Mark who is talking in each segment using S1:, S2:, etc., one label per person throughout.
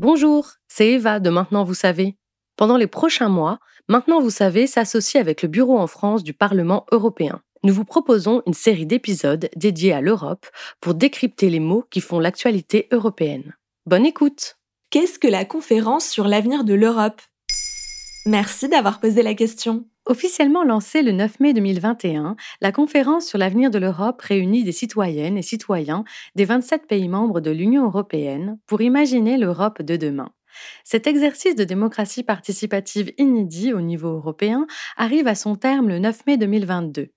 S1: Bonjour, c'est Eva de Maintenant vous savez. Pendant les prochains mois, Maintenant vous savez s'associe avec le Bureau en France du Parlement européen. Nous vous proposons une série d'épisodes dédiés à l'Europe pour décrypter les mots qui font l'actualité européenne. Bonne écoute
S2: Qu'est-ce que la conférence sur l'avenir de l'Europe? Merci d'avoir posé la question.
S1: Officiellement lancée le 9 mai 2021, la conférence sur l'avenir de l'Europe réunit des citoyennes et citoyens des 27 pays membres de l'Union européenne pour imaginer l'Europe de demain. Cet exercice de démocratie participative inédit au niveau européen arrive à son terme le 9 mai 2022.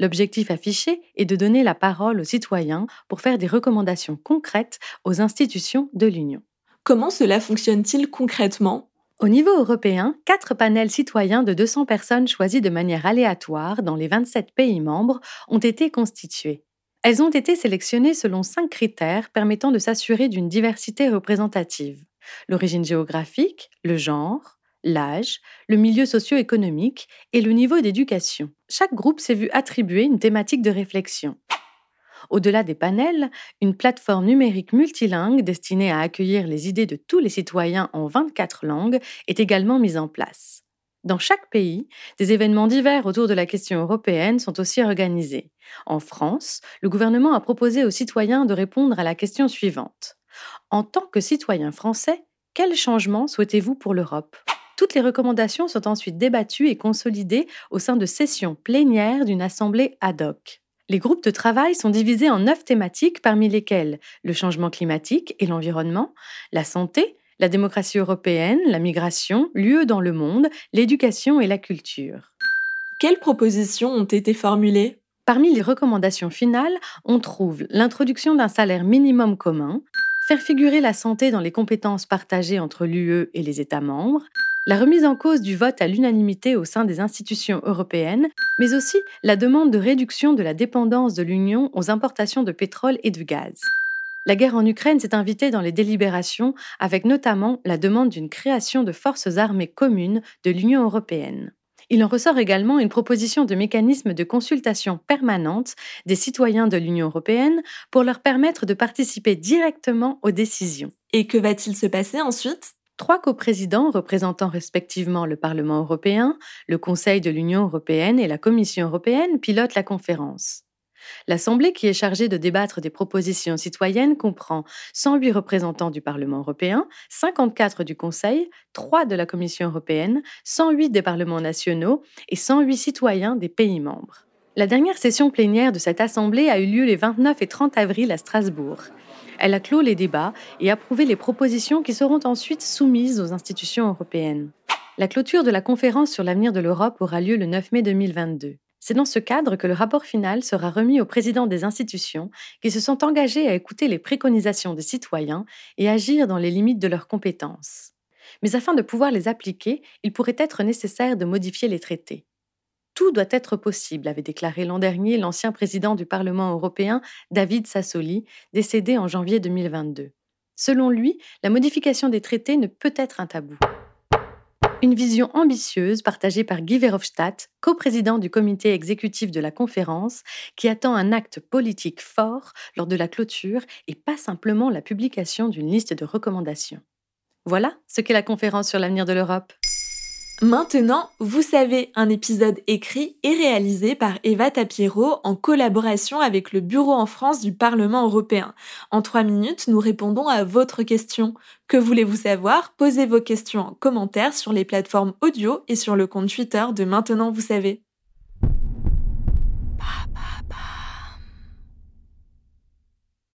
S1: L'objectif affiché est de donner la parole aux citoyens pour faire des recommandations concrètes aux institutions de l'Union.
S2: Comment cela fonctionne-t-il concrètement?
S1: Au niveau européen, quatre panels citoyens de 200 personnes choisies de manière aléatoire dans les 27 pays membres ont été constitués. Elles ont été sélectionnées selon cinq critères permettant de s'assurer d'une diversité représentative. L'origine géographique, le genre, l'âge, le milieu socio-économique et le niveau d'éducation. Chaque groupe s'est vu attribuer une thématique de réflexion. Au-delà des panels, une plateforme numérique multilingue destinée à accueillir les idées de tous les citoyens en 24 langues est également mise en place. Dans chaque pays, des événements divers autour de la question européenne sont aussi organisés. En France, le gouvernement a proposé aux citoyens de répondre à la question suivante. En tant que citoyen français, quels changements souhaitez-vous pour l'Europe? Toutes les recommandations sont ensuite débattues et consolidées au sein de sessions plénières d'une assemblée ad hoc. Les groupes de travail sont divisés en neuf thématiques parmi lesquelles le changement climatique et l'environnement, la santé, la démocratie européenne, la migration, l'UE dans le monde, l'éducation et la culture.
S2: Quelles propositions ont été formulées?
S1: Parmi les recommandations finales, on trouve l'introduction d'un salaire minimum commun, faire figurer la santé dans les compétences partagées entre l'UE et les États membres, la remise en cause du vote à l'unanimité au sein des institutions européennes, mais aussi la demande de réduction de la dépendance de l'Union aux importations de pétrole et de gaz. La guerre en Ukraine s'est invitée dans les délibérations avec notamment la demande d'une création de forces armées communes de l'Union européenne. Il en ressort également une proposition de mécanisme de consultation permanente des citoyens de l'Union européenne pour leur permettre de participer directement aux décisions.
S2: Et que va-t-il se passer ensuite?
S1: Trois coprésidents représentant respectivement le Parlement européen, le Conseil de l'Union européenne et la Commission européenne pilotent la conférence. L'Assemblée qui est chargée de débattre des propositions citoyennes comprend 108 représentants du Parlement européen, 54 du Conseil, 3 de la Commission européenne, 108 des parlements nationaux et 108 citoyens des pays membres. La dernière session plénière de cette Assemblée a eu lieu les 29 et 30 avril à Strasbourg. Elle a clos les débats et approuvé les propositions qui seront ensuite soumises aux institutions européennes. La clôture de la conférence sur l'avenir de l'Europe aura lieu le 9 mai 2022. C'est dans ce cadre que le rapport final sera remis aux présidents des institutions qui se sont engagés à écouter les préconisations des citoyens et agir dans les limites de leurs compétences. Mais afin de pouvoir les appliquer, il pourrait être nécessaire de modifier les traités. Tout doit être possible, avait déclaré l'an dernier l'ancien président du Parlement européen, David Sassoli, décédé en janvier 2022. Selon lui, la modification des traités ne peut être un tabou. Une vision ambitieuse partagée par Guy Verhofstadt, coprésident du comité exécutif de la conférence, qui attend un acte politique fort lors de la clôture et pas simplement la publication d'une liste de recommandations. Voilà ce qu'est la conférence sur l'avenir de l'Europe.
S2: Maintenant, vous savez, un épisode écrit et réalisé par Eva Tapiero en collaboration avec le Bureau en France du Parlement européen. En trois minutes, nous répondons à votre question. Que voulez-vous savoir? Posez vos questions en commentaire sur les plateformes audio et sur le compte Twitter de Maintenant, vous savez.